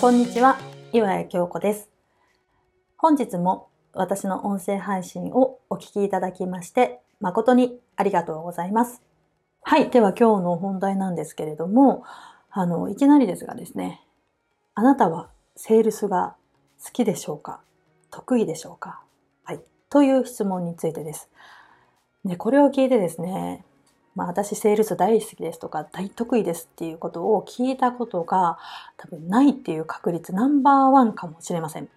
こんにちは、岩谷京子です。本日も私の音声配信をお聞きいただきまして、誠にありがとうございます。はい、では今日の本題なんですけれども、あの、いきなりですがですね、あなたはセールスが好きでしょうか？得意でしょうか？はい、という質問についてです。で、これを聞いてですね、まあ私セールス大好きですとか大得意ですっていうことを聞いたことが多分ないっていう確率ナンバーワンかもしれません。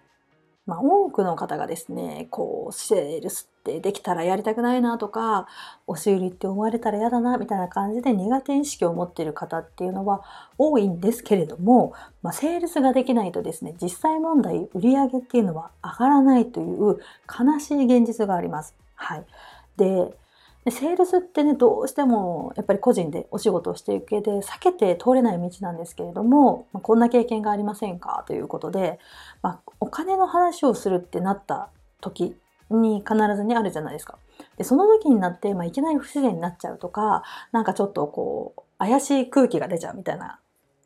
まあ多くの方がですね、こうセールスってできたらやりたくないなとか、押し売りって思われたら嫌だなみたいな感じで苦手意識を持っている方っていうのは多いんですけれども、まあ、セールスができないとですね、実際問題売り上げっていうのは上がらないという悲しい現実があります。はい。で、でセールスってね、どうしてもやっぱり個人でお仕事をしていく上で避けて通れない道なんですけれども、まあ、こんな経験がありませんか？ということで、まあ、お金の話をするってなった時に必ずねあるじゃないですか。で、その時になって、まあ、いきなり不自然になっちゃうとか、なんかちょっとこう、怪しい空気が出ちゃうみたいな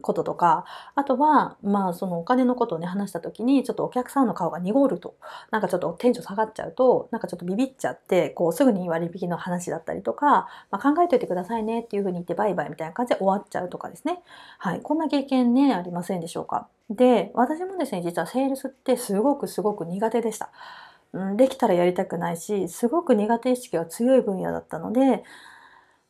こととか、あとは、まあ、そのお金のことをね、話した時に、ちょっとお客さんの顔が濁ると、なんかちょっとテンション下がっちゃうと、なんかちょっとビビっちゃって、こう、すぐに割引の話だったりとか、まあ、考えといてくださいねっていうふうに言ってバイバイみたいな感じで終わっちゃうとかですね。はい。こんな経験ね、ありませんでしょうか。で、私もですね、実はセールスってすごくすごく苦手でした。うんできたらやりたくないし、すごく苦手意識が強い分野だったので、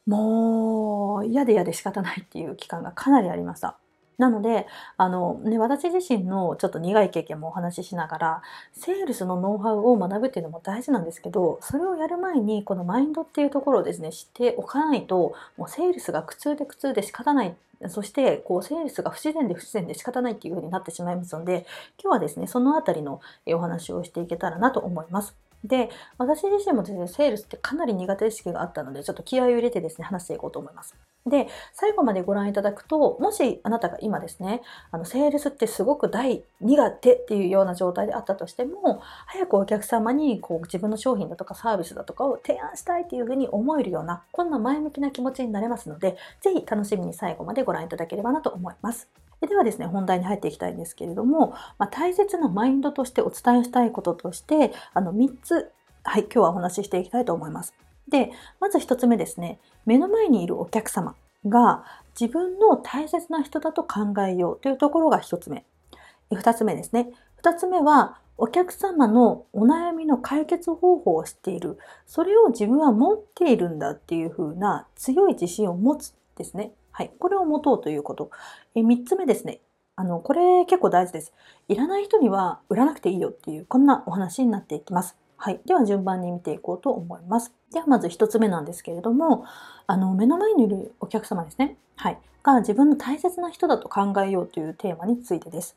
もう嫌で嫌で仕方ないっていう期間がかなりありました。なので、あのね、私自身のちょっと苦い経験もお話ししながら、セールスのノウハウを学ぶっていうのも大事なんですけど、それをやる前にこのマインドっていうところをですね、知っておかないと、もうセールスが苦痛で苦痛で仕方ない。そして、こう、セールスが不自然で不自然で仕方ないっていう風になってしまいますので、今日はですね、そのあたりのお話をしていけたらなと思います。で、私自身もですね、セールスってかなり苦手意識があったので、ちょっと気合を入れてですね、話していこうと思います。で、最後までご覧いただくと、もしあなたが今ですね、あの、セールスってすごく大苦手っていうような状態であったとしても、早くお客様にこう自分の商品だとかサービスだとかを提案したいっていうふうに思えるような、こんな前向きな気持ちになれますので、ぜひ楽しみに最後までご覧いただければなと思います。ではですね、本題に入っていきたいんですけれども、まあ、大切なマインドとしてお伝えしたいこととして、あの、3つ、はい、今日はお話ししていきたいと思います。で、まず1つ目ですね、目の前にいるお客様が自分の大切な人だと考えようというところが1つ目。2つ目ですね。2つ目は、お客様のお悩みの解決方法を知っている。それを自分は持っているんだっていう風な強い自信を持つですね。はい。これを持とうということ。え3つ目ですね。あの、これ結構大事です。いらない人には売らなくていいよっていう、こんなお話になっていきます。はい。では順番に見ていこうと思います。ではまず1つ目なんですけれども、あの、目の前にいるお客様ですね。はい。が自分の大切な人だと考えようというテーマについてです。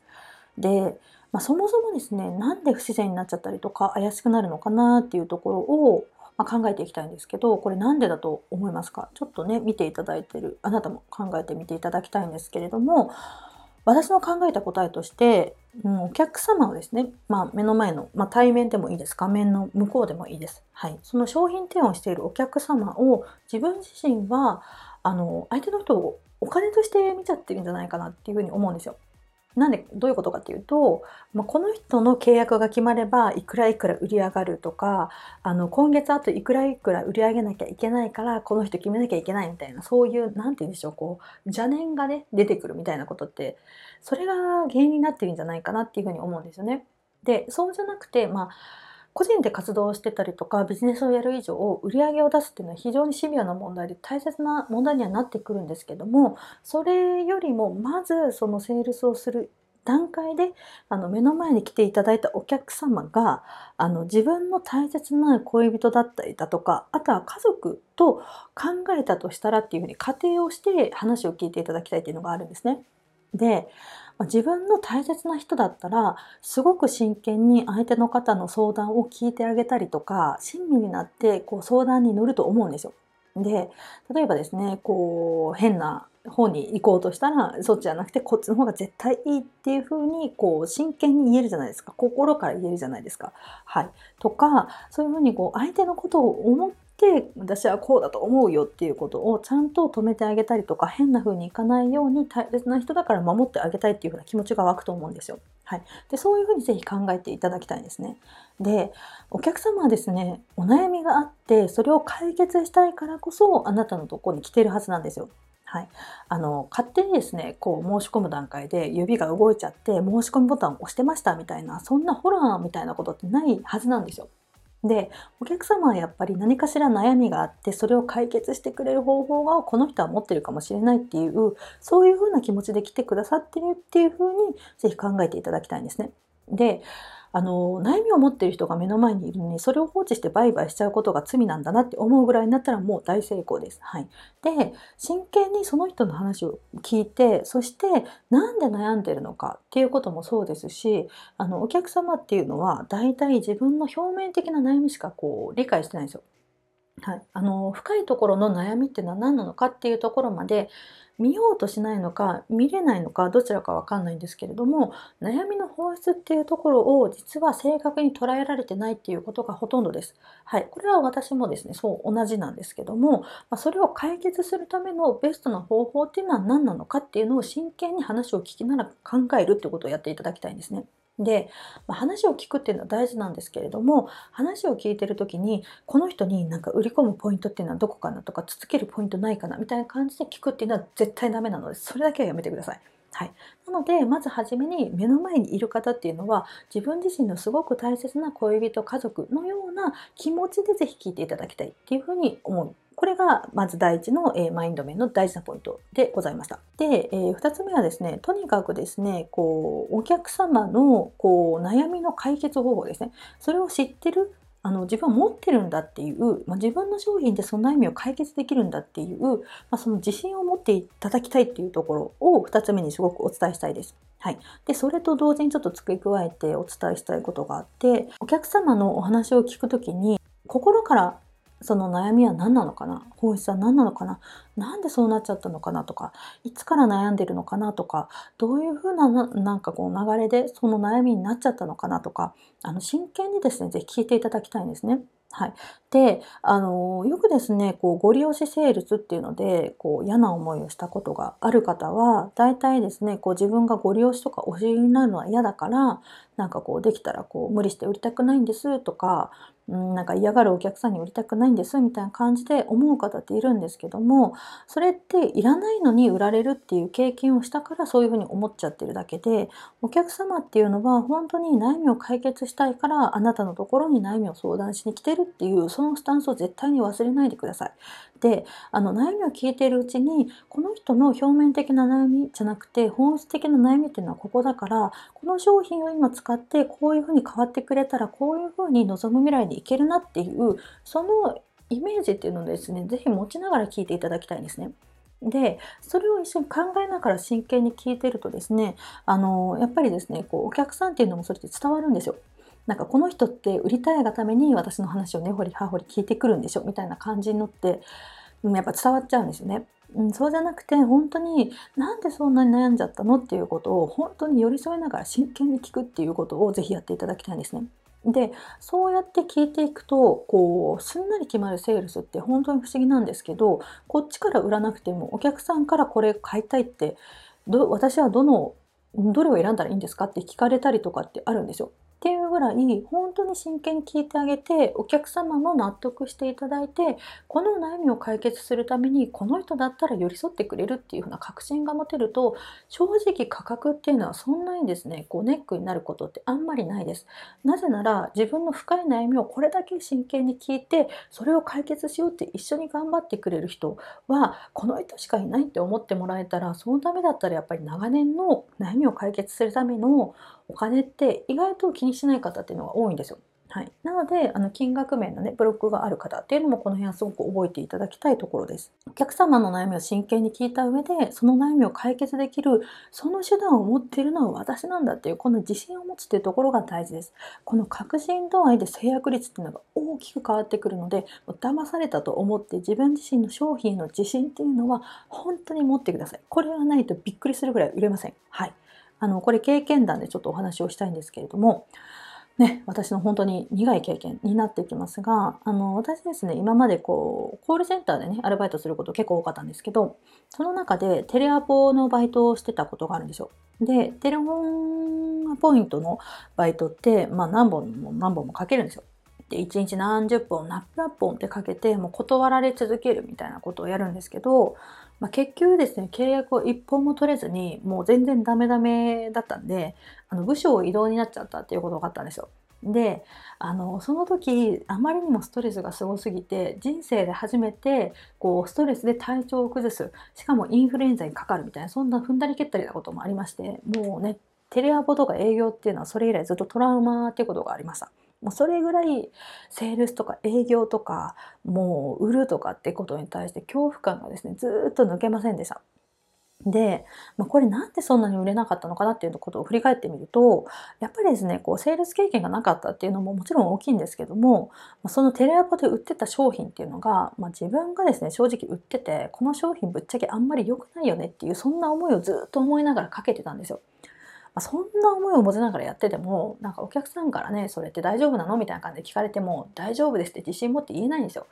で、まあ、そもそもですね、なんで不自然になっちゃったりとか怪しくなるのかなっていうところを、ま、考えていきたいんですけど、これなんでだと思いますか？ちょっとね、見ていただいてる、あなたも考えてみていただきたいんですけれども、私の考えた答えとして、うん、お客様をですね、まあ、目の前の、まあ、対面でもいいです。画面の向こうでもいいです。はい。その商品提案をしているお客様を自分自身は、あの、相手の人をお金として見ちゃってるんじゃないかなっていうふうに思うんですよ。なんで、どういうことかっていうと、まあ、この人の契約が決まれば、いくらいくら売り上がるとか、あの、今月あといくらいくら売り上げなきゃいけないから、この人決めなきゃいけないみたいな、そういう、何て言うんでしょう、こう、邪念がね、出てくるみたいなことって、それが原因になってるんじゃないかなっていうふうに思うんですよね。で、そうじゃなくて、まあ、個人で活動してたりとかビジネスをやる以上売り上げを出すっていうのは非常にシビアな問題で大切な問題にはなってくるんですけどもそれよりもまずそのセールスをする段階であの目の前に来ていただいたお客様があの自分の大切な恋人だったりだとかあとは家族と考えたとしたらっていうふうに仮定をして話を聞いていただきたいっていうのがあるんですね。で自分の大切な人だったらすごく真剣に相手の方の相談を聞いてあげたりとか親身になってこう相談に乗ると思うんですよ。で例えばですねこう変な方に行こうとしたらそっちじゃなくてこっちの方が絶対いいっていう風にこう真剣に言えるじゃないですか心から言えるじゃないですか。はい、とかそういう風にこう相手のことを思っって私はこうだと思うよっていうことをちゃんと止めてあげたりとか変な風にいかないように大切な人だから守ってあげたいっていう風な気持ちが湧くと思うんですよ。はい、でそういうふうにぜひ考えていただきたいんですね。でお客様はですねお悩みがあってそれを解決したいからこそあなたのとこに来てるはずなんですよ。はい、あの勝手にですねこう申し込む段階で指が動いちゃって申し込みボタンを押してましたみたいなそんなホラーみたいなことってないはずなんですよ。でお客様はやっぱり何かしら悩みがあってそれを解決してくれる方法がこの人は持ってるかもしれないっていうそういうふうな気持ちで来てくださってるっていうふうにぜひ考えていただきたいんですね。であの悩みを持っている人が目の前にいるのにそれを放置して売買しちゃうことが罪なんだなって思うぐらいになったらもう大成功です。はい、で真剣にその人の話を聞いてそしてなんで悩んでるのかっていうこともそうですしあのお客様っていうのは大体自分の表面的な悩みしかこう理解してないんですよ。はい、あの深いところの悩みっていうのは何なのかっていうところまで見ようとしないのか見れないのかどちらかわかんないんですけれども悩みの本質っていうところを実は正確に捉えられてないっていうことがほとんどです。はい、これは私もですねそう同じなんですけども、まあ、それを解決するためのベストな方法っていうのは何なのかっていうのを真剣に話を聞きながら考えるってことをやっていただきたいんですね。で、まあ、話を聞くっていうのは大事なんですけれども話を聞いてる時にこの人になんか売り込むポイントっていうのはどこかなとか続けるポイントないかなみたいな感じで聞くっていうのは絶対ダメなのでそれだけはやめてください。はい、なのでまず初めに目の前にいる方っていうのは自分自身のすごく大切な恋人家族のような気持ちで是非聞いていただきたいっていうふうに思うこれがまず第一の、え、マインド面の大事なポイントでございました。で、えー、2つ目はですね、とにかくですね、こう、お客様のこう悩みの解決方法ですね、それを知ってるあの自分は持ってるんだっていう、まあ、自分の商品でその悩みを解決できるんだっていう、まあ、その自信を持っていただきたいっていうところを2つ目にすごくお伝えしたいです。はい、でそれと同時にちょっと付け加えてお伝えしたいことがあってお客様のお話を聞くときに心からその悩みは何なのかな？本質は何なのかな？なんでそうなっちゃったのかなとかいつから悩んでるのかなとかどういうふうななんかこう流れでその悩みになっちゃったのかなとかあの真剣にですね是非聞いていただきたいんですね。はい、であのよくですねこうご利用しセールスっていうのでこう嫌な思いをしたことがある方は大体ですねこう自分がご利用しとかお知りになるのは嫌だからなんかこうできたらこう無理して売りたくないんですとかうん、なんか嫌がるお客さんに売りたくないんですみたいな感じで思う方っているんですけどもそれっていらないのに売られるっていう経験をしたからそういうふうに思っちゃってるだけでお客様っていうのは本当に悩みを解決したいからあなたのところに悩みを相談しに来てるっていうそのスタンスを絶対に忘れないでください。であの悩みを聞いているうちにこの人の表面的な悩みじゃなくて本質的な悩みっていうのはここだからこの商品を今使ってこういうふうに変わってくれたらこういうふうに望む未来にいけるなっていうそのイメージっていうのをですね是非持ちながら聞いていただきたいんですね。でそれを一緒に考えながら真剣に聞いてるとですねあのやっぱりですねこうお客さんっていうのもそれって伝わるんですよ。なんかこの人って売りたいがために私の話を根掘り葉掘り聞いてくるんでしょみたいな感じになってやっぱ伝わっちゃうんですよね。うん、そうじゃなくて本当になんでそんなに悩んじゃったのっていうことを本当に寄り添いながら真剣に聞くっていうことをぜひやっていただきたいんですね。でそうやって聞いていくとこうすんなり決まるセールスって本当に不思議なんですけどこっちから売らなくてもお客さんからこれ買いたいってど私はどのどれを選んだらいいんですかって聞かれたりとかってあるんですよ。らい本当に真剣に聞いてあげてお客様も納得していただいてこの悩みを解決するためにこの人だったら寄り添ってくれるっていうふうな確信が持てると正直価格っていうのはそんなにですねこうネックになることってあんまりないです。なぜなら自分の深い悩みをこれだけ真剣に聞いてそれを解決しようって一緒に頑張ってくれる人はこの人しかいないって思ってもらえたらそのためだったらやっぱり長年の悩みを解決するためのお金って意外と気にしない方っていうのが多いんですよ。はい、なのであの金額面のねブロックがある方っていうのもこの辺はすごく覚えていただきたいところです。お客様の悩みを真剣に聞いた上でその悩みを解決できるその手段を持っているのは私なんだっていうこの自信を持つっていうところが大事です。この確信度合いで制約率っていうのが大きく変わってくるので騙されたと思って自分自身の商品の自信っていうのは本当に持ってください。これがないとびっくりするぐらい売れません。はい。あのこれ経験談でちょっとお話をしたいんですけれどもね、私の本当に苦い経験になってきますが、あの、私ですね、今までこう、コールセンターでね、アルバイトすること結構多かったんですけど、その中でテレアポのバイトをしてたことがあるんですよ。で、テレフォンポイントのバイトって、まあ何本も何本もかけるんですよ。で、1日何十本、何百本ってかけて、もう断られ続けるみたいなことをやるんですけど、まあ、結局ですね、契約を一本も取れずに、もう全然ダメダメだったんで、あの部署移動になっちゃったっていうことがあったんですよ。であのその時あまりにもストレスがすごすぎて人生で初めてこうストレスで体調を崩すしかもインフルエンザにかかるみたいなそんな踏んだり蹴ったりなこともありましてもうねテレアポとか営業っていうのはそれ以来ずっとトラウマっていうことがありました。もうそれぐらいセールスとか営業とかもう売るとかってことに対して恐怖感がですねずっと抜けませんでした。で、まあ、これなんでそんなに売れなかったのかなっていうことを振り返ってみるとやっぱりですねこうセールス経験がなかったっていうのももちろん大きいんですけどもそのテレアポで売ってた商品っていうのが、まあ、自分がですね正直売っててこの商品ぶっちゃけあんまり良くないよねっていうそんな思いをずっと思いながらかけてたんですよ。まあ、そんな思いを持ちながらやっててもなんかお客さんからねそれって大丈夫なの？みたいな感じで聞かれても大丈夫ですって自信持って言えないんですよ。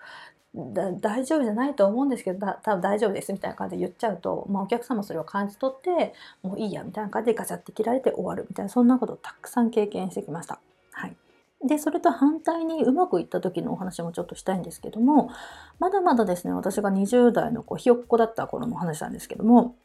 大丈夫じゃないと思うんですけど多分大丈夫ですみたいな感じで言っちゃうと、まあ、お客さんもそれを感じ取ってもういいやみたいな感じでガチャって切られて終わるみたいなそんなことをたくさん経験してきました。はい、でそれと反対にうまくいった時のお話もちょっとしたいんですけどもまだまだですね私が20代のこうひよっこだった頃の話なんですけども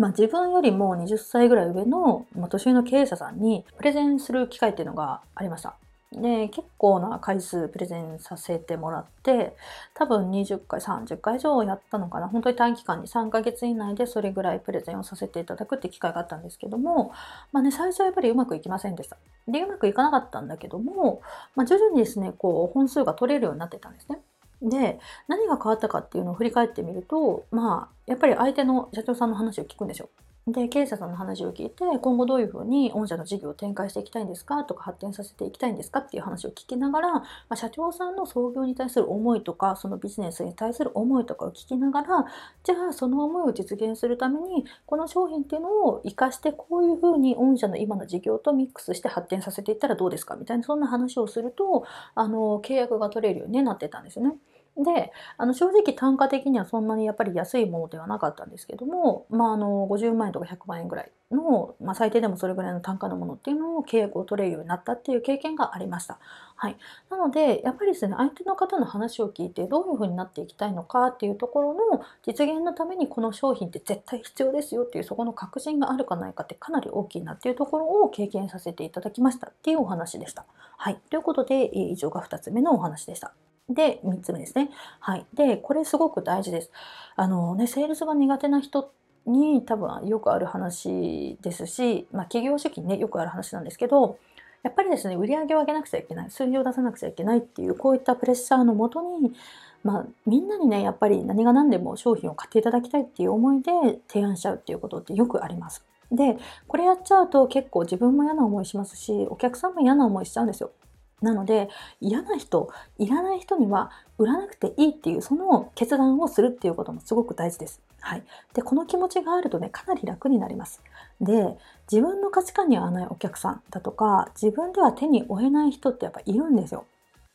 まあ、自分よりも20歳ぐらい上の、まあ、年上の経営者さんにプレゼンする機会っていうのがありました。で結構な回数プレゼンさせてもらって多分20回30回以上やったのかな。本当に短期間に3ヶ月以内でそれぐらいプレゼンをさせていただくって機会があったんですけどもまあね最初はやっぱりうまくいきませんでした。でうまくいかなかったんだけども、まあ、徐々にですねこう本数が取れるようになってたんですね。で何が変わったかっていうのを振り返ってみるとまあやっぱり相手の社長さんの話を聞くんですよで、経営者さんの話を聞いて、今後どういうふうに御社の事業を展開していきたいんですかとか発展させていきたいんですかっていう話を聞きながら、まあ、社長さんの創業に対する思いとか、そのビジネスに対する思いとかを聞きながら、じゃあその思いを実現するために、この商品っていうのを活かして、こういうふうに御社の今の事業とミックスして発展させていったらどうですかみたいな、そんな話をすると、あの、契約が取れるようになってたんですよね。であの正直単価的にはそんなにやっぱり安いものではなかったんですけども、まあ、あの50万円とか100万円ぐらいの、まあ、最低でもそれぐらいの単価のものっていうのを契約を取れるようになったっていう経験がありました。はい、なのでやっぱりですね相手の方の話を聞いてどういうふうになっていきたいのかっていうところの実現のためにこの商品って絶対必要ですよっていうそこの確信があるかないかってかなり大きいなっていうところを経験させていただきましたっていうお話でした。はい、ということで以上が2つ目のお話でした。で、3つ目ですね。はい。で、これすごく大事です。あのね、セールスが苦手な人に多分よくある話ですし、まあ企業主義にね、よくある話なんですけど、やっぱりですね、売り上げを上げなくちゃいけない、数字を出さなくちゃいけないっていう、こういったプレッシャーのもとに、まあ、みんなにね、やっぱり何が何でも商品を買っていただきたいっていう思いで提案しちゃうっていうことってよくあります。で、これやっちゃうと結構自分も嫌な思いしますし、お客さんも嫌な思いしちゃうんですよ。なので嫌な人いらない人には売らなくていいっていうその決断をするっていうこともすごく大事です。はい、でこの気持ちがあるとねかなり楽になります。で自分の価値観に合わないお客さんだとか自分では手に負えない人ってやっぱいるんですよ。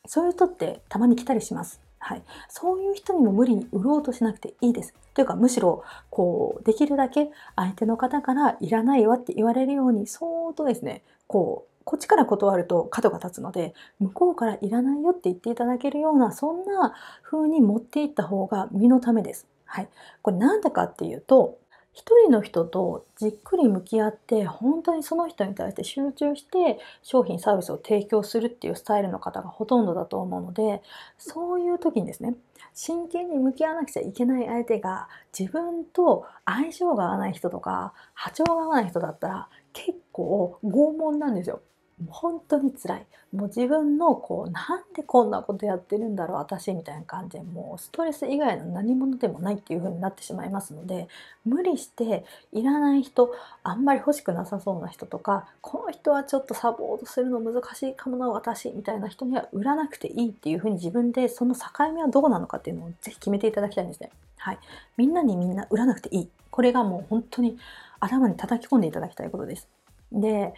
そういう人ってたまに来たりします。はい、そういう人にも無理に売ろうとしなくていいです。というかむしろこうできるだけ相手の方からいらないわって言われるようにそーっとですねこうこっちから断ると角が立つので向こうからいらないよって言っていただけるようなそんな風に持っていった方が身のためです。はい、これなんでかっていうと一人の人とじっくり向き合って本当にその人に対して集中して商品サービスを提供するっていうスタイルの方がほとんどだと思うのでそういう時にですね真剣に向き合わなくちゃいけない相手が自分と相性が合わない人とか波長が合わない人だったら結構拷問なんですよ。本当に辛いもう自分のこうなんでこんなことやってるんだろう私みたいな感じでもうストレス以外の何者でもないっていう風になってしまいますので無理していらない人あんまり欲しくなさそうな人とかこの人はちょっとサポートするの難しいかもな私みたいな人には売らなくていいっていう風に自分でその境目はどこなのかっていうのをぜひ決めていただきたいんですね。はい、みんなにみんな売らなくていいこれがもう本当に頭に叩き込んでいただきたいことです。で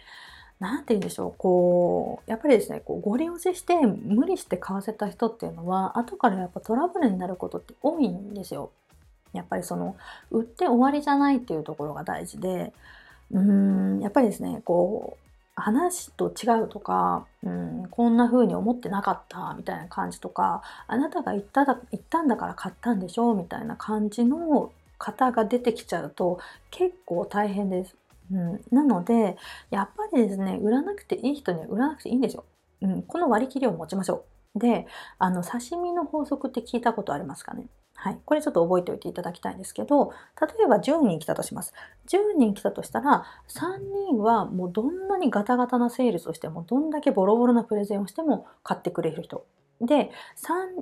何て言うんでしょうこうやっぱりですねこうご利用しして無理して買わせた人っていうのは後からやっぱトラブルになることって多いんですよ。やっぱりその売って終わりじゃないっていうところが大事でうーんやっぱりですねこう話と違うとか、うん、こんな風に思ってなかったみたいな感じとかあなたが言っただ言ったんだから買ったんでしょうみたいな感じの方が出てきちゃうと結構大変です。うん、なのでやっぱりですね売らなくていい人には売らなくていいんですよ。うん、この割り切りを持ちましょう。であの刺身の法則って聞いたことありますかね？はい。これちょっと覚えておいていただきたいんですけど、例えば10人来たとします。10人来たとしたら、3人はもうどんなにガタガタなセールスをしても、どんだけボロボロなプレゼンをしても買ってくれる人。で、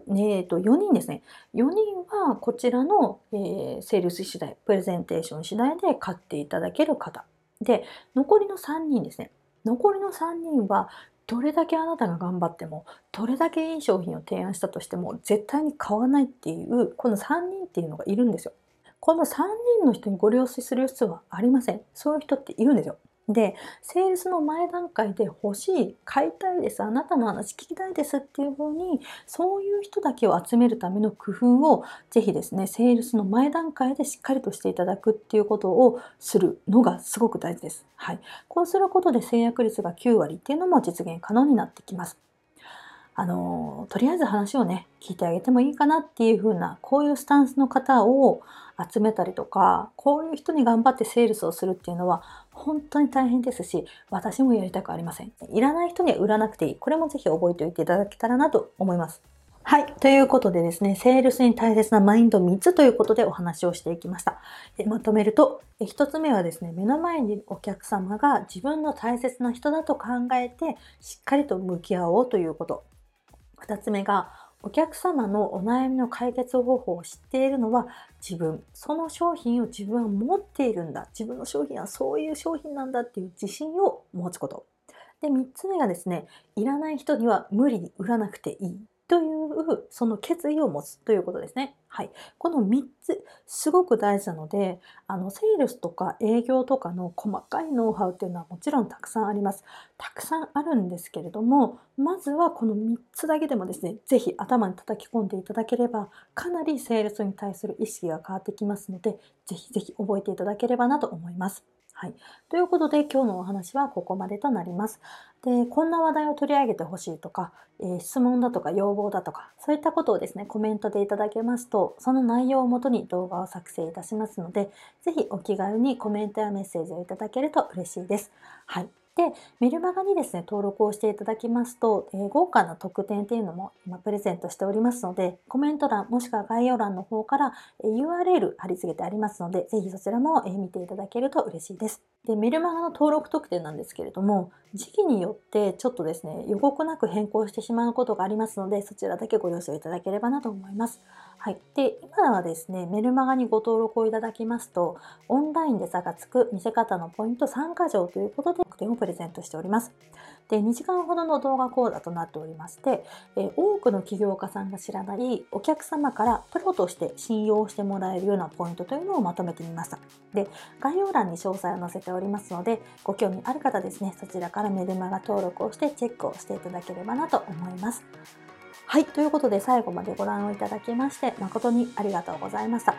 3、えー、と4人ですね。4人はこちらの、えー、セールス次第、プレゼンテーション次第で買っていただける方。で、残りの3人ですね。残りの3人はどれだけあなたが頑張ってもどれだけいい商品を提案したとしても絶対に買わないっていうこの3人っていうのがいるんですよ。この3人の人にご了承する必要はありません。そういう人っているんですよ。で、セールスの前段階で欲しい、買いたいです、あなたの話聞きたいですっていう風に、そういう人だけを集めるための工夫を、ぜひですね、セールスの前段階でしっかりとしていただくっていうことをするのがすごく大事です。はい。こうすることで制約率が9割っていうのも実現可能になってきます。あの、とりあえず話をね、聞いてあげてもいいかなっていうふうな、こういうスタンスの方を集めたりとか、こういう人に頑張ってセールスをするっていうのは、本当に大変ですし、私もやりたくありません。いらない人には売らなくていい。これもぜひ覚えておいていただけたらなと思います。はい。ということでですね、セールスに大切なマインド3つということでお話をしていきました。まとめると、1つ目はですね、目の前にお客様が自分の大切な人だと考えて、しっかりと向き合おうということ。2つ目が、お客様のお悩みの解決方法を知っているのは自分。その商品を自分は持っているんだ。自分の商品はそういう商品なんだっていう自信を持つこと。で、3つ目がですね、いらない人には無理に売らなくていい。というその決意を持つということですね。はい。この3つ、すごく大事なので、あの、セールスとか営業とかの細かいノウハウっていうのはもちろんたくさんあります。たくさんあるんですけれども、まずはこの3つだけでもですね、ぜひ頭に叩き込んでいただければ、かなりセールスに対する意識が変わってきますので、ぜひぜひ覚えていただければなと思います。はい。ということで今日のお話はここまでとなります。で、こんな話題を取り上げてほしいとか、えー、質問だとか要望だとか、そういったことをですね、コメントでいただけますと、その内容をもとに動画を作成いたしますので、是非お気軽にコメントやメッセージをいただけると嬉しいです。はい。で、メルマガにですね、登録をしていただきますと、えー、豪華な特典っていうのも今プレゼントしておりますので、コメント欄もしくは概要欄の方から、え、URL 貼り付けてありますので、ぜひそちらも、え、見ていただけると嬉しいです。で、メルマガの登録特典なんですけれども、時期によってちょっとですね、予告なく変更してしまうことがありますので、そちらだけご了承いただければなと思います。はい。で、今はですね、メルマガにご登録をいただきますと、オンラインで差がつく見せ方のポイント3箇条ということで特典をプレゼントしております。で、2時間ほどの動画講座となっておりまして、え多くの起業家さんが知らないお客様からプロとして信用してもらえるようなポイントというのをまとめてみました。で、概要欄に詳細を載せておりますので、ご興味ある方ですね、そちらからメルマガ登録をしてチェックをしていただければなと思います。はい、ということで最後までご覧をいただきまして誠にありがとうございました。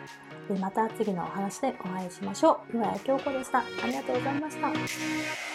また次のお話でお会いしましょう。岩谷京子でした。ありがとうございました。